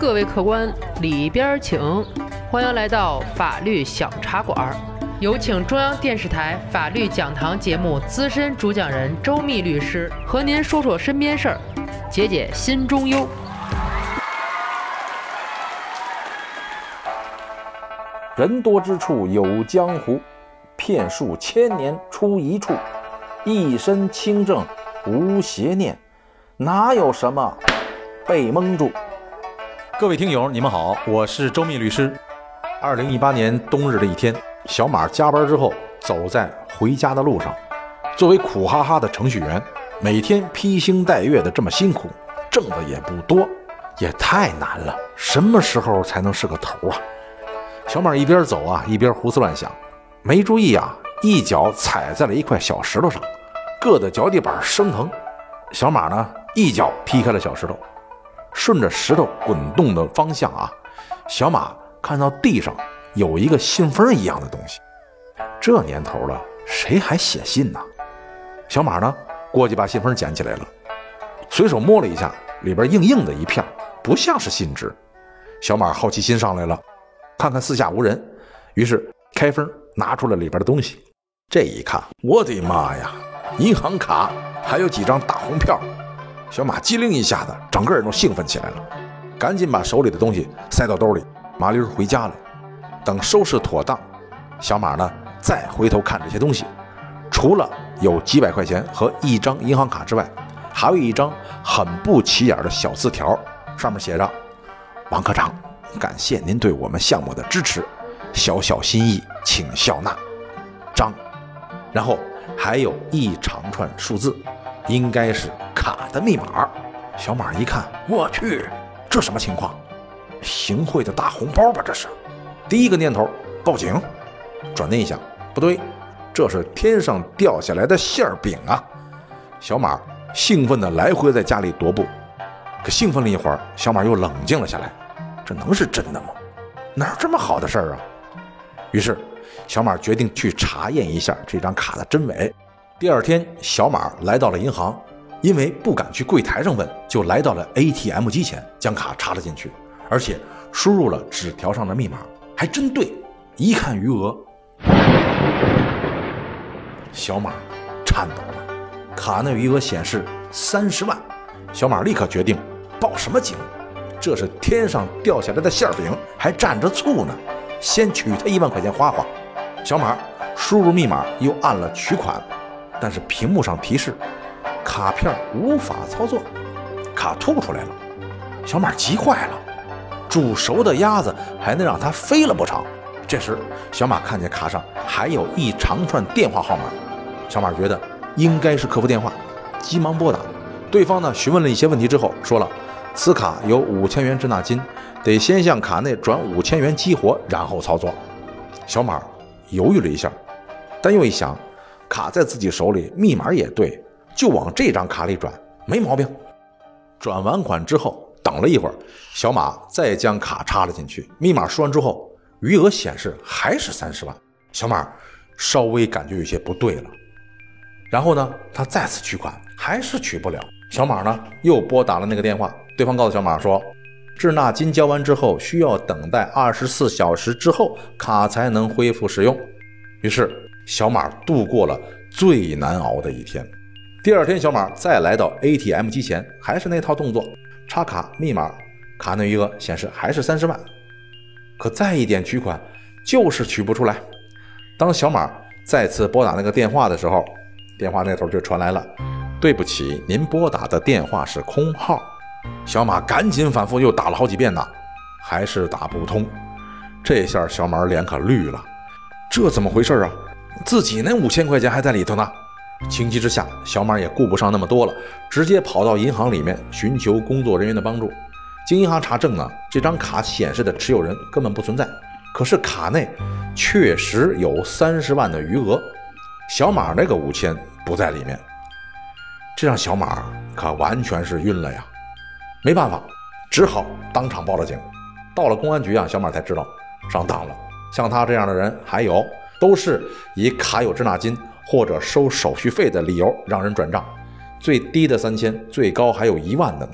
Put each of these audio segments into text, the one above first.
各位客官，里边请，欢迎来到法律小茶馆。有请中央电视台法律讲堂节目资深主讲人周密律师和您说说身边事儿，解解心中忧。人多之处有江湖，骗术千年出一处，一身清正无邪念，哪有什么被蒙住？各位听友，你们好，我是周密律师。二零一八年冬日的一天，小马加班之后走在回家的路上。作为苦哈哈的程序员，每天披星戴月的这么辛苦，挣的也不多，也太难了。什么时候才能是个头啊？小马一边走啊，一边胡思乱想，没注意啊，一脚踩在了一块小石头上，硌得脚底板生疼。小马呢，一脚劈开了小石头。顺着石头滚动的方向啊，小马看到地上有一个信封一样的东西。这年头了，谁还写信呢？小马呢，过去把信封捡起来了，随手摸了一下，里边硬硬的一片，不像是信纸。小马好奇心上来了，看看四下无人，于是开封拿出了里边的东西。这一看，我的妈呀，银行卡还有几张大红票。小马机灵一下子，整个人都兴奋起来了，赶紧把手里的东西塞到兜里，麻溜回家了。等收拾妥当，小马呢再回头看这些东西，除了有几百块钱和一张银行卡之外，还有一张很不起眼的小字条，上面写着：“王科长，感谢您对我们项目的支持，小小心意，请笑纳。”张，然后还有一长串数字。应该是卡的密码。小马一看，我去，这什么情况？行贿的大红包吧？这是。第一个念头，报警。转念一想，不对，这是天上掉下来的馅儿饼啊！小马兴奋地来回在家里踱步。可兴奋了一会儿，小马又冷静了下来。这能是真的吗？哪有这么好的事儿啊？于是，小马决定去查验一下这张卡的真伪。第二天，小马来到了银行，因为不敢去柜台上问，就来到了 ATM 机前，将卡插了进去，而且输入了纸条上的密码，还真对。一看余额，小马颤抖了，卡内余额显示三十万。小马立刻决定报什么警？这是天上掉下来的馅饼，还蘸着醋呢。先取他一万块钱花花。小马输入密码，又按了取款。但是屏幕上提示，卡片无法操作，卡吐出来了。小马急坏了，煮熟的鸭子还能让它飞了不成？这时，小马看见卡上还有一长串电话号码，小马觉得应该是客服电话，急忙拨打。对方呢询问了一些问题之后，说了此卡有五千元滞纳金，得先向卡内转五千元激活，然后操作。小马犹豫了一下，但又一想。卡在自己手里，密码也对，就往这张卡里转，没毛病。转完款之后，等了一会儿，小马再将卡插了进去，密码输完之后，余额显示还是三十万。小马稍微感觉有些不对了。然后呢，他再次取款，还是取不了。小马呢，又拨打了那个电话，对方告诉小马说，滞纳金交完之后，需要等待二十四小时之后，卡才能恢复使用。于是。小马度过了最难熬的一天。第二天，小马再来到 ATM 机前，还是那套动作：插卡、密码，卡内余额显示还是三十万。可再一点取款，就是取不出来。当小马再次拨打那个电话的时候，电话那头就传来了：“对不起，您拨打的电话是空号。”小马赶紧反复又打了好几遍呢，还是打不通。这下小马脸可绿了，这怎么回事啊？自己那五千块钱还在里头呢，情急之下，小马也顾不上那么多了，直接跑到银行里面寻求工作人员的帮助。经银行查证呢，这张卡显示的持有人根本不存在，可是卡内确实有三十万的余额，小马那个五千不在里面，这让小马可完全是晕了呀！没办法，只好当场报了警。到了公安局啊，小马才知道上当了，像他这样的人还有。都是以卡有滞纳金或者收手续费的理由让人转账，最低的三千，最高还有一万的呢。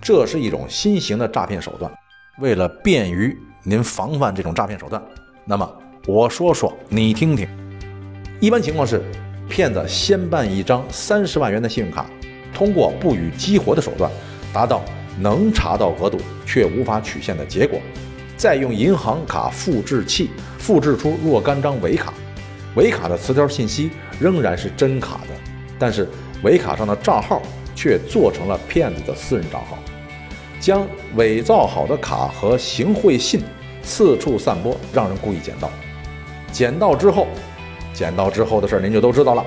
这是一种新型的诈骗手段。为了便于您防范这种诈骗手段，那么我说说你听听。一般情况是，骗子先办一张三十万元的信用卡，通过不予激活的手段，达到能查到额度却无法取现的结果，再用银行卡复制器复制出若干张伪卡，伪卡的词条信息仍然是真卡的，但是伪卡上的账号却做成了骗子的私人账号。将伪造好的卡和行贿信四处散播，让人故意捡到。捡到之后，捡到之后的事儿您就都知道了。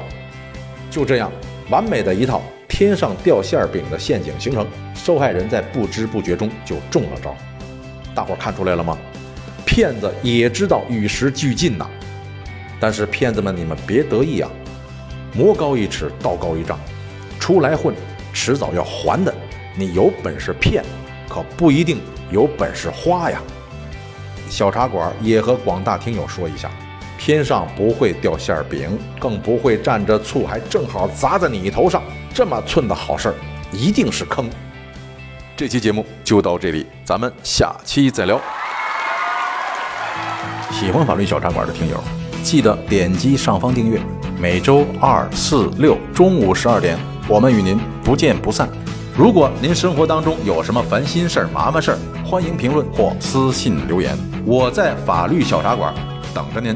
就这样，完美的一套天上掉馅饼的陷阱形成，受害人在不知不觉中就中了招。大伙儿看出来了吗？骗子也知道与时俱进呐。但是骗子们，你们别得意啊！魔高一尺，道高一丈，出来混，迟早要还的。你有本事骗。可不一定有本事花呀！小茶馆也和广大听友说一下：天上不会掉馅儿饼，更不会蘸着醋，还正好砸在你头上。这么寸的好事儿，一定是坑。这期节目就到这里，咱们下期再聊。喜欢法律小茶馆的听友，记得点击上方订阅。每周二、四、六中午十二点，我们与您不见不散。如果您生活当中有什么烦心事儿、麻烦事儿，欢迎评论或私信留言，我在法律小茶馆等着您。